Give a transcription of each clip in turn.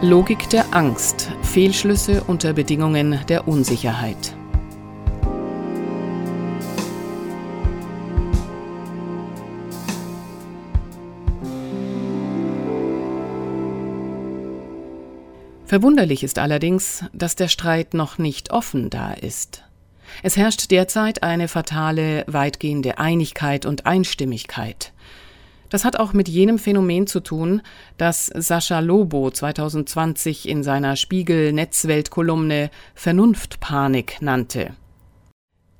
Logik der Angst. Fehlschlüsse unter Bedingungen der Unsicherheit. Verwunderlich ist allerdings, dass der Streit noch nicht offen da ist. Es herrscht derzeit eine fatale, weitgehende Einigkeit und Einstimmigkeit. Das hat auch mit jenem Phänomen zu tun, das Sascha Lobo 2020 in seiner Spiegel-Netzwelt-Kolumne Vernunftpanik nannte.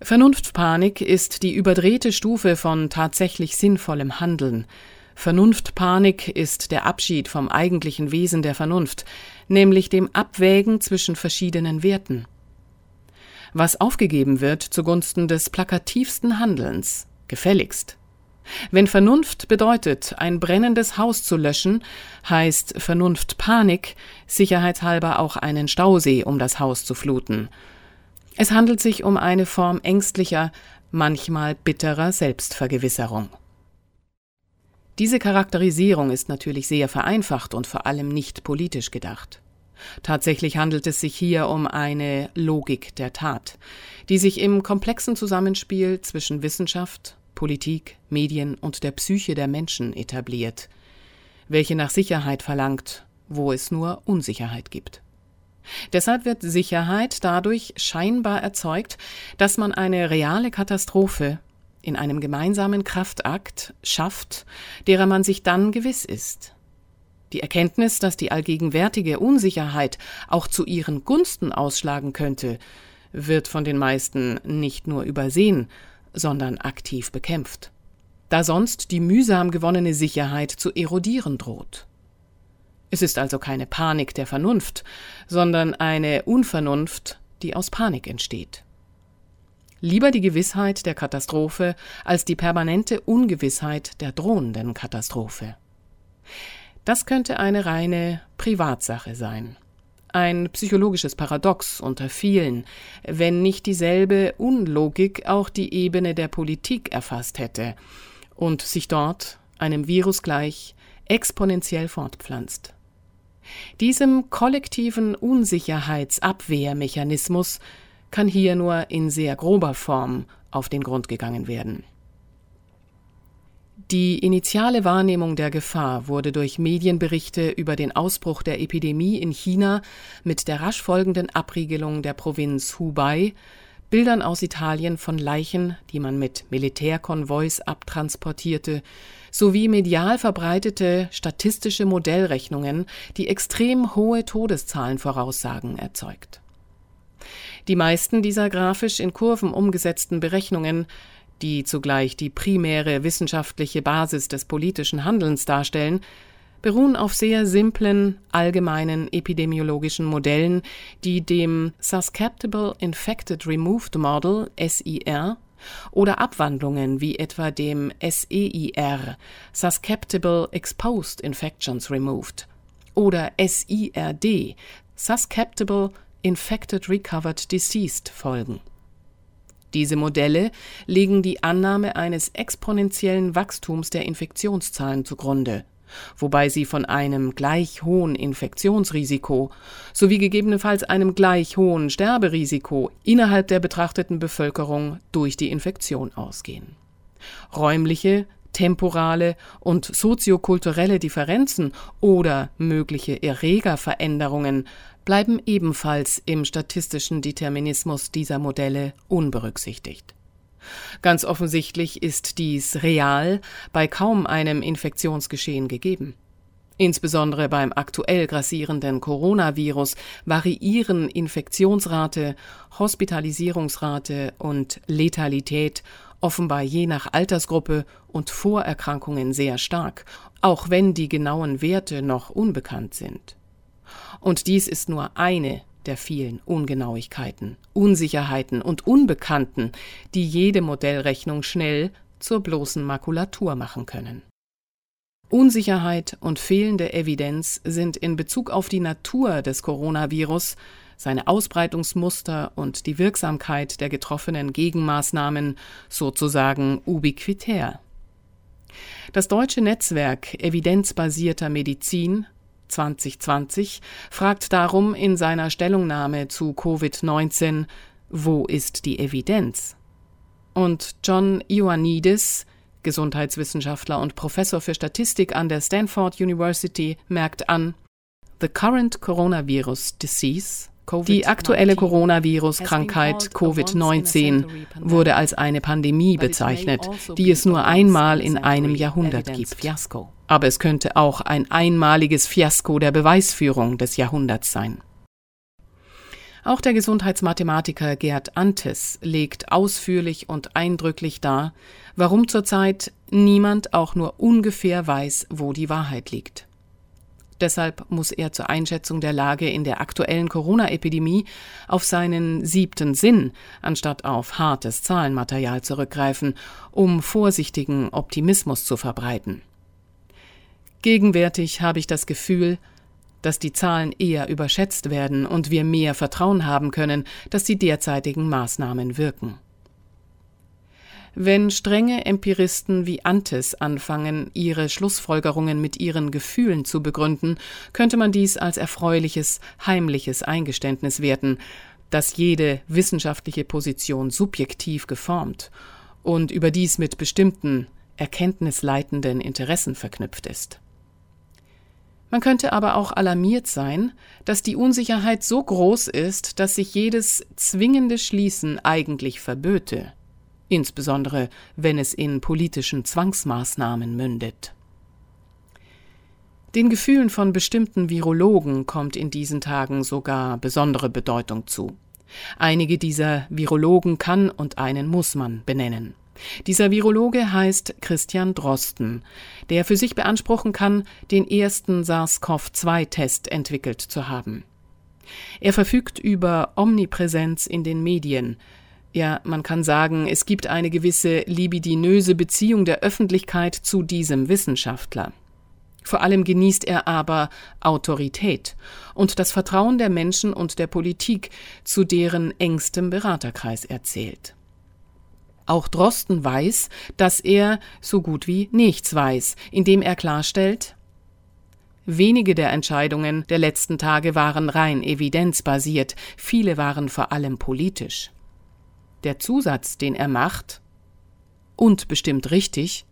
Vernunftpanik ist die überdrehte Stufe von tatsächlich sinnvollem Handeln. Vernunftpanik ist der Abschied vom eigentlichen Wesen der Vernunft, nämlich dem Abwägen zwischen verschiedenen Werten. Was aufgegeben wird zugunsten des plakativsten Handelns, gefälligst. Wenn Vernunft bedeutet, ein brennendes Haus zu löschen, heißt Vernunftpanik sicherheitshalber auch einen Stausee um das Haus zu fluten. Es handelt sich um eine Form ängstlicher, manchmal bitterer Selbstvergewisserung. Diese Charakterisierung ist natürlich sehr vereinfacht und vor allem nicht politisch gedacht. Tatsächlich handelt es sich hier um eine Logik der Tat, die sich im komplexen Zusammenspiel zwischen Wissenschaft, Politik, Medien und der Psyche der Menschen etabliert, welche nach Sicherheit verlangt, wo es nur Unsicherheit gibt. Deshalb wird Sicherheit dadurch scheinbar erzeugt, dass man eine reale Katastrophe in einem gemeinsamen Kraftakt schafft, derer man sich dann gewiss ist. Die Erkenntnis, dass die allgegenwärtige Unsicherheit auch zu ihren Gunsten ausschlagen könnte, wird von den meisten nicht nur übersehen, sondern aktiv bekämpft, da sonst die mühsam gewonnene Sicherheit zu erodieren droht. Es ist also keine Panik der Vernunft, sondern eine Unvernunft, die aus Panik entsteht. Lieber die Gewissheit der Katastrophe als die permanente Ungewissheit der drohenden Katastrophe. Das könnte eine reine Privatsache sein. Ein psychologisches Paradox unter vielen, wenn nicht dieselbe Unlogik auch die Ebene der Politik erfasst hätte und sich dort, einem Virus gleich, exponentiell fortpflanzt. Diesem kollektiven Unsicherheitsabwehrmechanismus kann hier nur in sehr grober Form auf den Grund gegangen werden. Die initiale Wahrnehmung der Gefahr wurde durch Medienberichte über den Ausbruch der Epidemie in China mit der rasch folgenden Abriegelung der Provinz Hubei, Bildern aus Italien von Leichen, die man mit Militärkonvois abtransportierte, sowie medial verbreitete statistische Modellrechnungen, die extrem hohe Todeszahlen voraussagen, erzeugt. Die meisten dieser grafisch in Kurven umgesetzten Berechnungen die zugleich die primäre wissenschaftliche Basis des politischen Handelns darstellen, beruhen auf sehr simplen, allgemeinen epidemiologischen Modellen, die dem Susceptible Infected Removed Model SIR oder Abwandlungen wie etwa dem SEIR Susceptible Exposed Infections Removed oder SIRD Susceptible Infected Recovered Deceased folgen diese Modelle legen die Annahme eines exponentiellen Wachstums der Infektionszahlen zugrunde, wobei sie von einem gleich hohen Infektionsrisiko sowie gegebenenfalls einem gleich hohen Sterberisiko innerhalb der betrachteten Bevölkerung durch die Infektion ausgehen. Räumliche, temporale und soziokulturelle Differenzen oder mögliche Erregerveränderungen bleiben ebenfalls im statistischen Determinismus dieser Modelle unberücksichtigt. Ganz offensichtlich ist dies real bei kaum einem Infektionsgeschehen gegeben. Insbesondere beim aktuell grassierenden Coronavirus variieren Infektionsrate, Hospitalisierungsrate und Letalität offenbar je nach Altersgruppe und Vorerkrankungen sehr stark, auch wenn die genauen Werte noch unbekannt sind. Und dies ist nur eine der vielen Ungenauigkeiten, Unsicherheiten und Unbekannten, die jede Modellrechnung schnell zur bloßen Makulatur machen können. Unsicherheit und fehlende Evidenz sind in Bezug auf die Natur des Coronavirus, seine Ausbreitungsmuster und die Wirksamkeit der getroffenen Gegenmaßnahmen sozusagen ubiquitär. Das deutsche Netzwerk evidenzbasierter Medizin 2020 fragt darum in seiner Stellungnahme zu Covid-19, wo ist die Evidenz? Und John Ioannidis, Gesundheitswissenschaftler und Professor für Statistik an der Stanford University, merkt an, The current coronavirus disease die aktuelle Coronavirus-Krankheit Covid-19 wurde als eine Pandemie bezeichnet, also die es nur einmal in einem Jahrhundert gibt. Aber es könnte auch ein einmaliges Fiasko der Beweisführung des Jahrhunderts sein. Auch der Gesundheitsmathematiker Gerd Antes legt ausführlich und eindrücklich dar, warum zurzeit niemand auch nur ungefähr weiß, wo die Wahrheit liegt. Deshalb muss er zur Einschätzung der Lage in der aktuellen Corona-Epidemie auf seinen siebten Sinn anstatt auf hartes Zahlenmaterial zurückgreifen, um vorsichtigen Optimismus zu verbreiten. Gegenwärtig habe ich das Gefühl, dass die Zahlen eher überschätzt werden und wir mehr Vertrauen haben können, dass die derzeitigen Maßnahmen wirken. Wenn strenge Empiristen wie Antes anfangen, ihre Schlussfolgerungen mit ihren Gefühlen zu begründen, könnte man dies als erfreuliches, heimliches Eingeständnis werten, dass jede wissenschaftliche Position subjektiv geformt und überdies mit bestimmten, erkenntnisleitenden Interessen verknüpft ist. Man könnte aber auch alarmiert sein, dass die Unsicherheit so groß ist, dass sich jedes zwingende Schließen eigentlich verböte, insbesondere wenn es in politischen Zwangsmaßnahmen mündet. Den Gefühlen von bestimmten Virologen kommt in diesen Tagen sogar besondere Bedeutung zu. Einige dieser Virologen kann und einen muss man benennen. Dieser Virologe heißt Christian Drosten, der für sich beanspruchen kann, den ersten SARS-CoV-2-Test entwickelt zu haben. Er verfügt über Omnipräsenz in den Medien. Ja, man kann sagen, es gibt eine gewisse libidinöse Beziehung der Öffentlichkeit zu diesem Wissenschaftler. Vor allem genießt er aber Autorität und das Vertrauen der Menschen und der Politik, zu deren engstem Beraterkreis er zählt. Auch Drosten weiß, dass er so gut wie nichts weiß, indem er klarstellt, Wenige der Entscheidungen der letzten Tage waren rein evidenzbasiert, viele waren vor allem politisch. Der Zusatz, den er macht, und bestimmt richtig,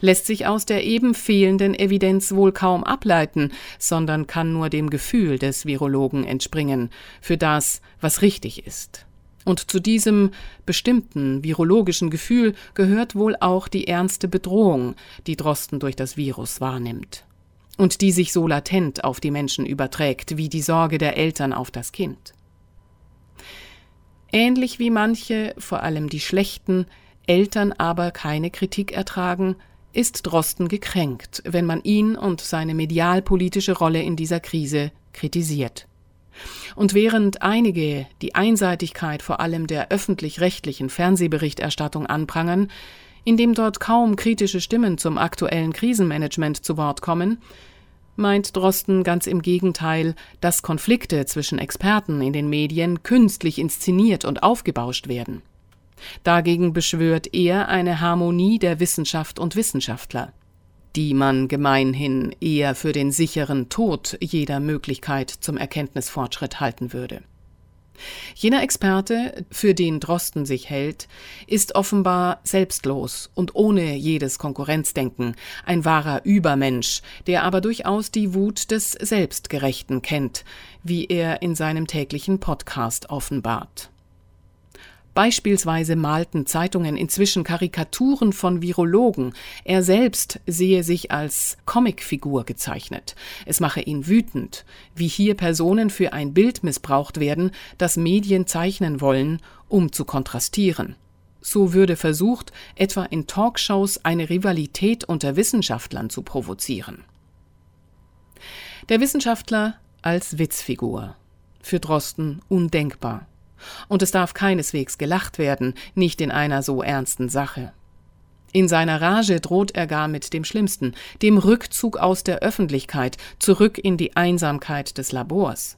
lässt sich aus der eben fehlenden Evidenz wohl kaum ableiten, sondern kann nur dem Gefühl des Virologen entspringen, für das, was richtig ist. Und zu diesem bestimmten virologischen Gefühl gehört wohl auch die ernste Bedrohung, die Drosten durch das Virus wahrnimmt. Und die sich so latent auf die Menschen überträgt, wie die Sorge der Eltern auf das Kind. Ähnlich wie manche, vor allem die schlechten, Eltern aber keine Kritik ertragen, ist Drosten gekränkt, wenn man ihn und seine medialpolitische Rolle in dieser Krise kritisiert. Und während einige die Einseitigkeit vor allem der öffentlich-rechtlichen Fernsehberichterstattung anprangern, indem dort kaum kritische Stimmen zum aktuellen Krisenmanagement zu Wort kommen, meint Drosten ganz im Gegenteil, dass Konflikte zwischen Experten in den Medien künstlich inszeniert und aufgebauscht werden. Dagegen beschwört er eine Harmonie der Wissenschaft und Wissenschaftler die man gemeinhin eher für den sicheren Tod jeder Möglichkeit zum Erkenntnisfortschritt halten würde. Jener Experte, für den Drosten sich hält, ist offenbar selbstlos und ohne jedes Konkurrenzdenken, ein wahrer Übermensch, der aber durchaus die Wut des Selbstgerechten kennt, wie er in seinem täglichen Podcast offenbart. Beispielsweise malten Zeitungen inzwischen Karikaturen von Virologen. Er selbst sehe sich als Comicfigur gezeichnet. Es mache ihn wütend, wie hier Personen für ein Bild missbraucht werden, das Medien zeichnen wollen, um zu kontrastieren. So würde versucht, etwa in Talkshows eine Rivalität unter Wissenschaftlern zu provozieren. Der Wissenschaftler als Witzfigur. Für Drosten undenkbar. Und es darf keineswegs gelacht werden, nicht in einer so ernsten Sache. In seiner Rage droht er gar mit dem Schlimmsten, dem Rückzug aus der Öffentlichkeit, zurück in die Einsamkeit des Labors.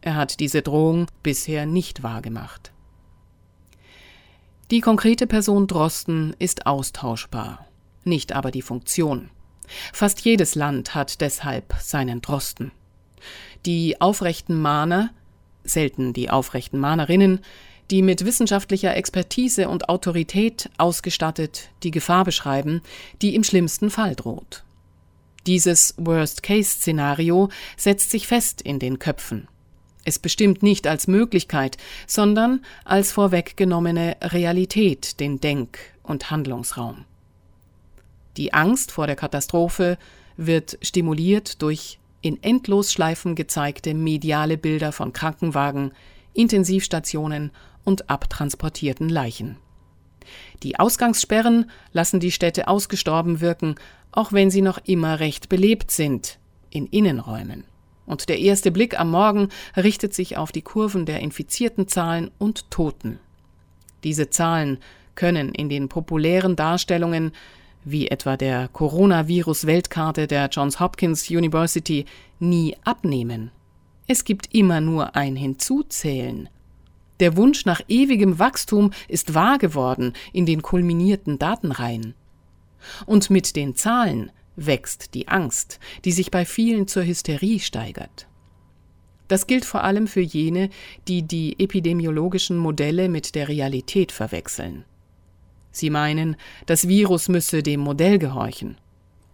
Er hat diese Drohung bisher nicht wahrgemacht. Die konkrete Person Drosten ist austauschbar, nicht aber die Funktion. Fast jedes Land hat deshalb seinen Drosten. Die aufrechten Mahner, selten die aufrechten Mahnerinnen, die mit wissenschaftlicher Expertise und Autorität ausgestattet die Gefahr beschreiben, die im schlimmsten Fall droht. Dieses Worst-Case-Szenario setzt sich fest in den Köpfen. Es bestimmt nicht als Möglichkeit, sondern als vorweggenommene Realität den Denk- und Handlungsraum. Die Angst vor der Katastrophe wird stimuliert durch in Endlosschleifen gezeigte mediale Bilder von Krankenwagen, Intensivstationen und abtransportierten Leichen. Die Ausgangssperren lassen die Städte ausgestorben wirken, auch wenn sie noch immer recht belebt sind, in Innenräumen. Und der erste Blick am Morgen richtet sich auf die Kurven der infizierten Zahlen und Toten. Diese Zahlen können in den populären Darstellungen wie etwa der Coronavirus-Weltkarte der Johns Hopkins University, nie abnehmen. Es gibt immer nur ein Hinzuzählen. Der Wunsch nach ewigem Wachstum ist wahr geworden in den kulminierten Datenreihen. Und mit den Zahlen wächst die Angst, die sich bei vielen zur Hysterie steigert. Das gilt vor allem für jene, die die epidemiologischen Modelle mit der Realität verwechseln. Sie meinen, das Virus müsse dem Modell gehorchen.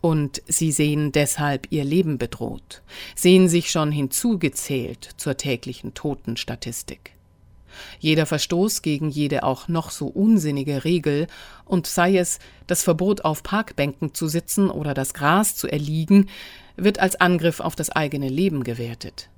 Und sie sehen deshalb ihr Leben bedroht, sehen sich schon hinzugezählt zur täglichen Totenstatistik. Jeder Verstoß gegen jede auch noch so unsinnige Regel, und sei es das Verbot auf Parkbänken zu sitzen oder das Gras zu erliegen, wird als Angriff auf das eigene Leben gewertet.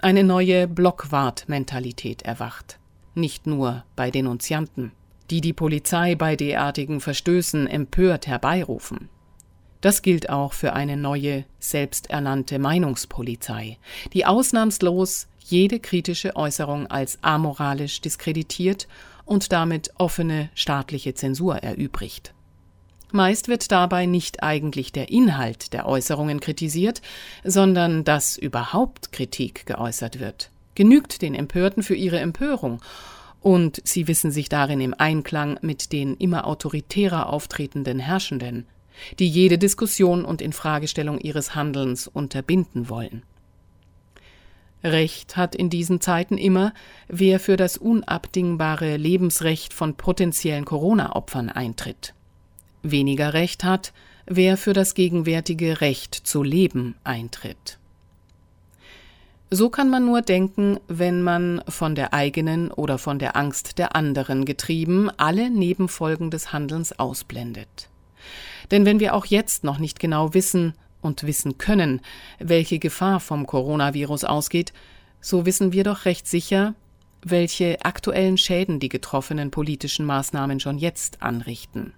Eine neue Blockwart-Mentalität erwacht, nicht nur bei Denunzianten die die Polizei bei derartigen Verstößen empört herbeirufen. Das gilt auch für eine neue, selbsternannte Meinungspolizei, die ausnahmslos jede kritische Äußerung als amoralisch diskreditiert und damit offene staatliche Zensur erübrigt. Meist wird dabei nicht eigentlich der Inhalt der Äußerungen kritisiert, sondern dass überhaupt Kritik geäußert wird. Genügt den Empörten für ihre Empörung und sie wissen sich darin im Einklang mit den immer autoritärer auftretenden Herrschenden, die jede Diskussion und Infragestellung ihres Handelns unterbinden wollen. Recht hat in diesen Zeiten immer, wer für das unabdingbare Lebensrecht von potenziellen Corona-Opfern eintritt. Weniger Recht hat, wer für das gegenwärtige Recht zu leben eintritt. So kann man nur denken, wenn man von der eigenen oder von der Angst der anderen getrieben alle Nebenfolgen des Handelns ausblendet. Denn wenn wir auch jetzt noch nicht genau wissen und wissen können, welche Gefahr vom Coronavirus ausgeht, so wissen wir doch recht sicher, welche aktuellen Schäden die getroffenen politischen Maßnahmen schon jetzt anrichten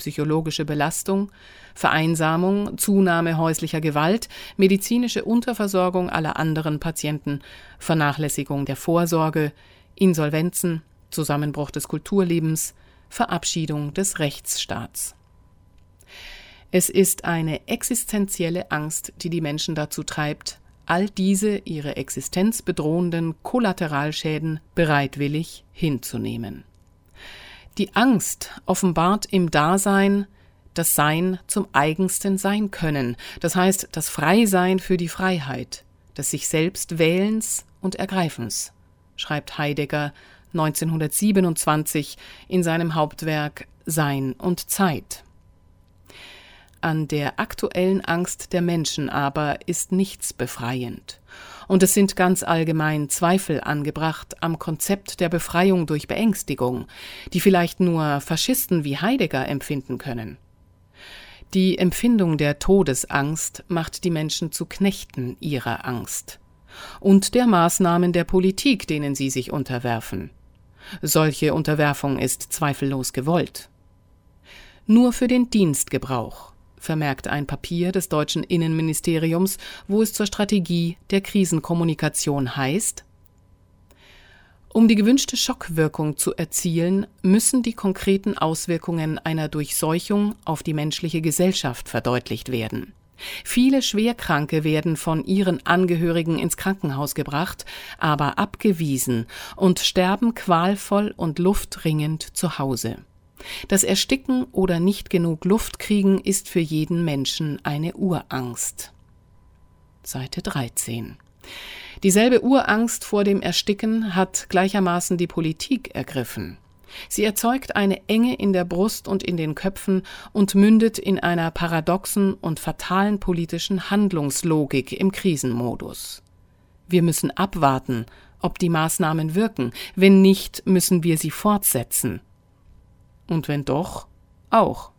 psychologische Belastung, Vereinsamung, Zunahme häuslicher Gewalt, medizinische Unterversorgung aller anderen Patienten, Vernachlässigung der Vorsorge, Insolvenzen, Zusammenbruch des Kulturlebens, Verabschiedung des Rechtsstaats. Es ist eine existenzielle Angst, die die Menschen dazu treibt, all diese ihre Existenz bedrohenden Kollateralschäden bereitwillig hinzunehmen. Die Angst offenbart im Dasein das Sein zum eigensten sein können, das heißt das Freisein für die Freiheit, des sich selbst Wählens und Ergreifens, schreibt Heidegger 1927 in seinem Hauptwerk Sein und Zeit. An der aktuellen Angst der Menschen aber ist nichts befreiend. Und es sind ganz allgemein Zweifel angebracht am Konzept der Befreiung durch Beängstigung, die vielleicht nur Faschisten wie Heidegger empfinden können. Die Empfindung der Todesangst macht die Menschen zu Knechten ihrer Angst und der Maßnahmen der Politik, denen sie sich unterwerfen. Solche Unterwerfung ist zweifellos gewollt. Nur für den Dienstgebrauch vermerkt ein Papier des deutschen Innenministeriums, wo es zur Strategie der Krisenkommunikation heißt, um die gewünschte Schockwirkung zu erzielen, müssen die konkreten Auswirkungen einer Durchseuchung auf die menschliche Gesellschaft verdeutlicht werden. Viele Schwerkranke werden von ihren Angehörigen ins Krankenhaus gebracht, aber abgewiesen und sterben qualvoll und luftringend zu Hause. Das Ersticken oder nicht genug Luft kriegen ist für jeden Menschen eine Urangst. Seite 13. Dieselbe Urangst vor dem Ersticken hat gleichermaßen die Politik ergriffen. Sie erzeugt eine Enge in der Brust und in den Köpfen und mündet in einer paradoxen und fatalen politischen Handlungslogik im Krisenmodus. Wir müssen abwarten, ob die Maßnahmen wirken, wenn nicht, müssen wir sie fortsetzen. Und wenn doch, auch.